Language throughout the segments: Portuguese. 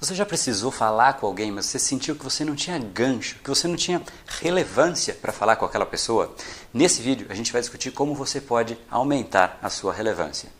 Você já precisou falar com alguém, mas você sentiu que você não tinha gancho, que você não tinha relevância para falar com aquela pessoa? Nesse vídeo a gente vai discutir como você pode aumentar a sua relevância.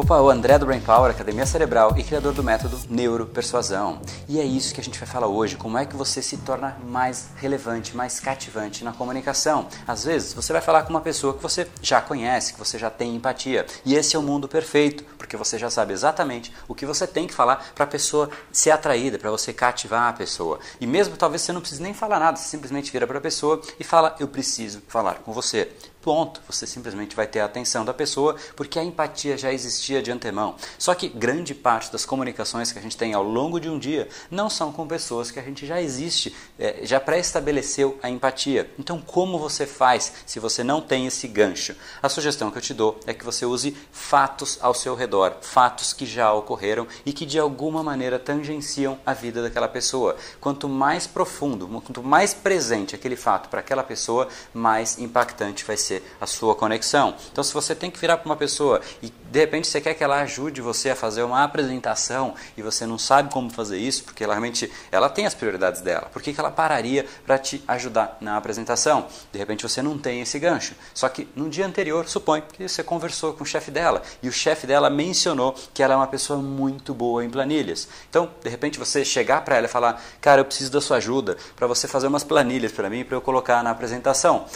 Opa, o André do Brain Power, Academia Cerebral e criador do método Neuropersuasão. E é isso que a gente vai falar hoje, como é que você se torna mais relevante, mais cativante na comunicação. Às vezes, você vai falar com uma pessoa que você já conhece, que você já tem empatia. E esse é o mundo perfeito, porque você já sabe exatamente o que você tem que falar para a pessoa ser atraída, para você cativar a pessoa. E mesmo talvez você não precise nem falar nada, você simplesmente vira para a pessoa e fala: "Eu preciso falar com você". Ponto. Você simplesmente vai ter a atenção da pessoa porque a empatia já existia de antemão. Só que grande parte das comunicações que a gente tem ao longo de um dia não são com pessoas que a gente já existe, é, já pré-estabeleceu a empatia. Então, como você faz se você não tem esse gancho? A sugestão que eu te dou é que você use fatos ao seu redor, fatos que já ocorreram e que de alguma maneira tangenciam a vida daquela pessoa. Quanto mais profundo, quanto mais presente aquele fato para aquela pessoa, mais impactante vai ser ser a sua conexão. Então, se você tem que virar para uma pessoa e de repente você quer que ela ajude você a fazer uma apresentação e você não sabe como fazer isso, porque ela realmente ela tem as prioridades dela, por que, que ela pararia para te ajudar na apresentação? De repente você não tem esse gancho. Só que no dia anterior, supõe que você conversou com o chefe dela e o chefe dela mencionou que ela é uma pessoa muito boa em planilhas. Então, de repente você chegar para ela e falar: "Cara, eu preciso da sua ajuda para você fazer umas planilhas para mim para eu colocar na apresentação"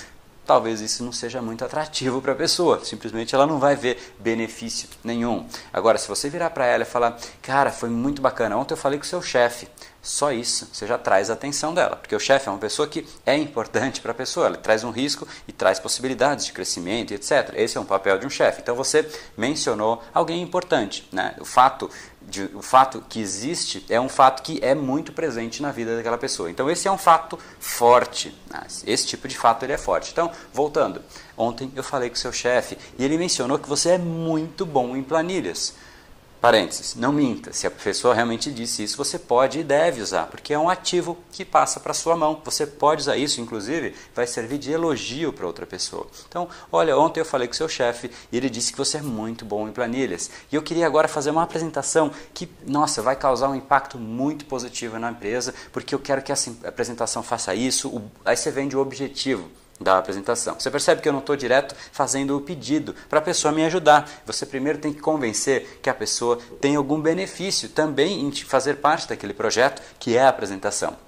talvez isso não seja muito atrativo para a pessoa. Simplesmente ela não vai ver benefício nenhum. Agora, se você virar para ela e falar, cara, foi muito bacana, ontem eu falei com o seu chefe, só isso, você já traz a atenção dela, porque o chefe é uma pessoa que é importante para a pessoa, ele traz um risco e traz possibilidades de crescimento, etc. Esse é um papel de um chefe. Então você mencionou alguém importante, né? O fato de, o fato que existe é um fato que é muito presente na vida daquela pessoa. Então esse é um fato forte. Né? Esse tipo de fato ele é forte. Então, voltando, ontem eu falei com o seu chefe e ele mencionou que você é muito bom em planilhas. Parênteses, não minta. Se a pessoa realmente disse isso, você pode e deve usar, porque é um ativo que passa para sua mão. Você pode usar isso, inclusive, vai servir de elogio para outra pessoa. Então, olha, ontem eu falei com seu chefe e ele disse que você é muito bom em planilhas. E eu queria agora fazer uma apresentação que, nossa, vai causar um impacto muito positivo na empresa, porque eu quero que essa apresentação faça isso. Aí você vende o objetivo da apresentação. Você percebe que eu não estou direto fazendo o pedido para a pessoa me ajudar. Você primeiro tem que convencer que a pessoa tem algum benefício também em fazer parte daquele projeto que é a apresentação.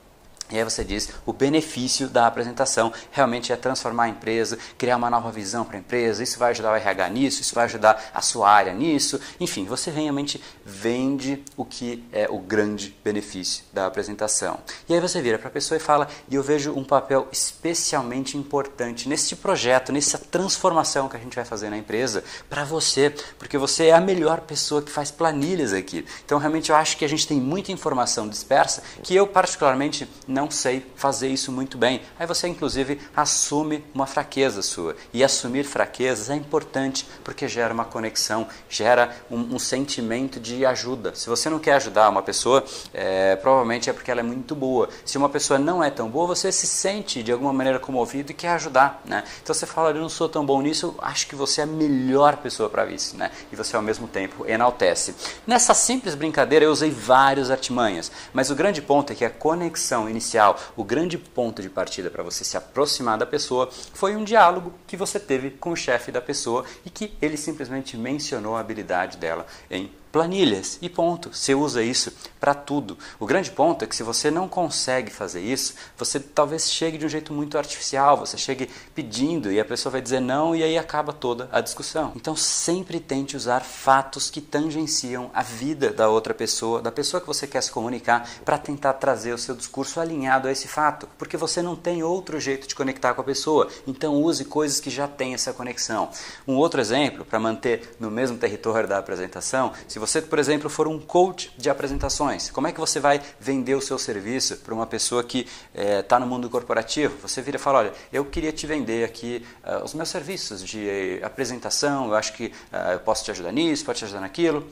E aí você diz, o benefício da apresentação realmente é transformar a empresa, criar uma nova visão para a empresa, isso vai ajudar o RH nisso, isso vai ajudar a sua área nisso. Enfim, você realmente vende o que é o grande benefício da apresentação. E aí você vira para a pessoa e fala, e eu vejo um papel especialmente importante nesse projeto, nessa transformação que a gente vai fazer na empresa, para você, porque você é a melhor pessoa que faz planilhas aqui. Então realmente eu acho que a gente tem muita informação dispersa que eu particularmente não sei fazer isso muito bem. Aí você, inclusive, assume uma fraqueza sua. E assumir fraquezas é importante porque gera uma conexão, gera um, um sentimento de ajuda. Se você não quer ajudar uma pessoa, é, provavelmente é porque ela é muito boa. Se uma pessoa não é tão boa, você se sente de alguma maneira comovido e quer ajudar. Né? Então você fala, eu não sou tão bom nisso, acho que você é a melhor pessoa para isso. Né? E você, ao mesmo tempo, enaltece. Nessa simples brincadeira, eu usei várias artimanhas, mas o grande ponto é que a conexão inicial inicial, o grande ponto de partida para você se aproximar da pessoa foi um diálogo que você teve com o chefe da pessoa e que ele simplesmente mencionou a habilidade dela em planilhas e ponto. Você usa isso para tudo. O grande ponto é que se você não consegue fazer isso, você talvez chegue de um jeito muito artificial, você chegue pedindo e a pessoa vai dizer não e aí acaba toda a discussão. Então sempre tente usar fatos que tangenciam a vida da outra pessoa, da pessoa que você quer se comunicar, para tentar trazer o seu discurso alinhado a esse fato, porque você não tem outro jeito de conectar com a pessoa. Então use coisas que já têm essa conexão. Um outro exemplo, para manter no mesmo território da apresentação, se você, por exemplo, for um coach de apresentações, como é que você vai vender o seu serviço para uma pessoa que está eh, no mundo corporativo? Você vira e fala: olha, eu queria te vender aqui uh, os meus serviços de apresentação, eu acho que uh, eu posso te ajudar nisso, posso te ajudar naquilo.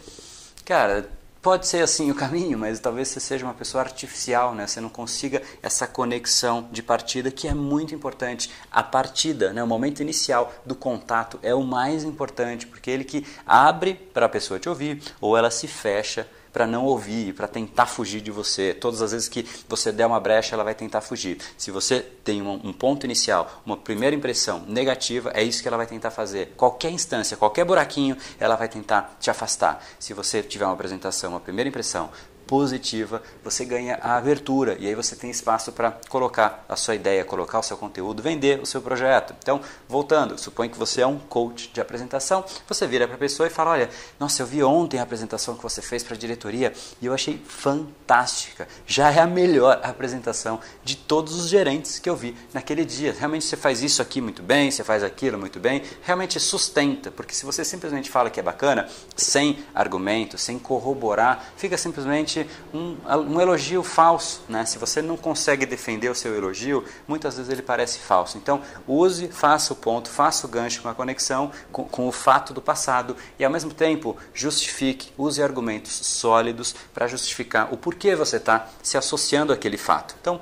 Cara, Pode ser assim o caminho, mas talvez você seja uma pessoa artificial, né? Você não consiga essa conexão de partida que é muito importante. A partida, né? o momento inicial do contato é o mais importante, porque é ele que abre para a pessoa te ouvir ou ela se fecha para não ouvir, para tentar fugir de você. Todas as vezes que você der uma brecha, ela vai tentar fugir. Se você tem um, um ponto inicial, uma primeira impressão negativa, é isso que ela vai tentar fazer. Qualquer instância, qualquer buraquinho, ela vai tentar te afastar. Se você tiver uma apresentação, uma primeira impressão positiva, você ganha a abertura e aí você tem espaço para colocar a sua ideia, colocar o seu conteúdo, vender o seu projeto. Então, voltando, suponho que você é um coach de apresentação, você vira para a pessoa e fala: Olha, nossa, eu vi ontem a apresentação que você fez para a diretoria e eu achei fantástica. Já é a melhor apresentação de todos os gerentes que eu vi naquele dia. Realmente você faz isso aqui muito bem, você faz aquilo muito bem, realmente sustenta, porque se você simplesmente fala que é bacana, sem argumento, sem corroborar, fica simplesmente um, um elogio falso. Né? Se você não consegue defender o seu elogio, muitas vezes ele parece falso. Então, use, faça o ponto, faça o gancho com a conexão com, com o fato do passado e, ao mesmo tempo, justifique, use argumentos sólidos para justificar o porquê você está se associando àquele fato. Então,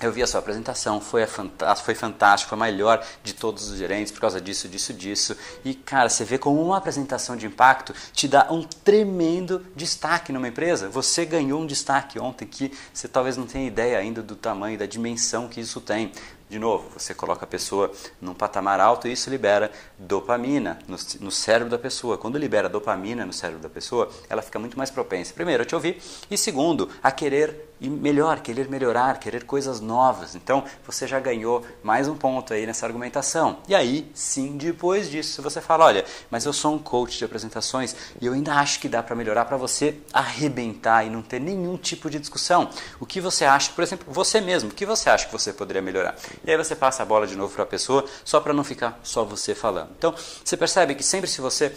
eu vi a sua apresentação, foi, foi fantástico, foi a melhor de todos os gerentes por causa disso, disso, disso. E, cara, você vê como uma apresentação de impacto te dá um tremendo destaque numa empresa. Você ganhou um destaque ontem que você talvez não tenha ideia ainda do tamanho, da dimensão que isso tem. De novo, você coloca a pessoa num patamar alto e isso libera dopamina no, no, cérebro da pessoa. Quando libera dopamina no cérebro da pessoa, ela fica muito mais propensa, primeiro, a te ouvir e, segundo, a querer ir melhor, querer melhorar, querer coisas novas. Então, você já ganhou mais um ponto aí nessa argumentação. E aí, sim, depois disso, você fala: olha, mas eu sou um coach de apresentações e eu ainda acho que dá para melhorar para você arrebentar e não ter nenhum tipo de discussão. O que você acha, por exemplo, você mesmo, o que você acha que você poderia melhorar? E aí você passa a bola de novo para a pessoa, só para não ficar só você falando. Então, você percebe que sempre se você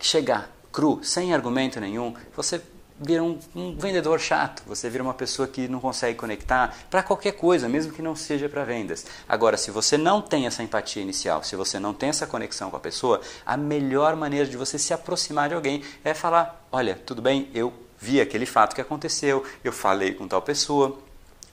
chegar cru, sem argumento nenhum, você vira um, um, vendedor chato, você vira uma pessoa que não consegue conectar para qualquer coisa, mesmo que não seja para vendas. Agora, se você não tem essa empatia inicial, se você não tem essa conexão com a pessoa, a melhor maneira de você se aproximar de alguém é falar: olha, tudo bem, eu vi aquele fato que aconteceu, eu falei com tal pessoa,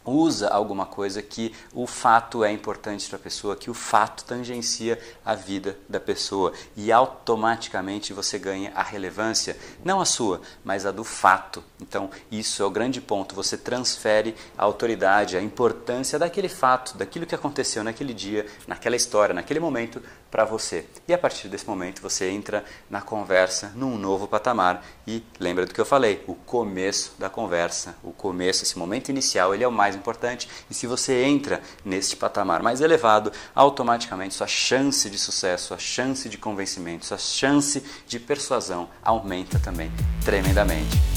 usa alguma coisa que o fato é importante para a pessoa, que o fato tangencia a vida da pessoa e automaticamente você ganha a relevância, não a sua, mas a do fato. Então, isso é o grande ponto, você transfere a autoridade, a importância daquele fato, daquilo que aconteceu naquele dia, naquela história, naquele momento para você. E a partir desse momento você entra na conversa num novo patamar e lembra do que eu falei, o começo da conversa, o começo, esse momento inicial, ele é o mais importante e se você entra neste patamar mais elevado, automaticamente sua chance de sucesso, a chance de convencimento, sua chance de persuasão aumenta também tremendamente.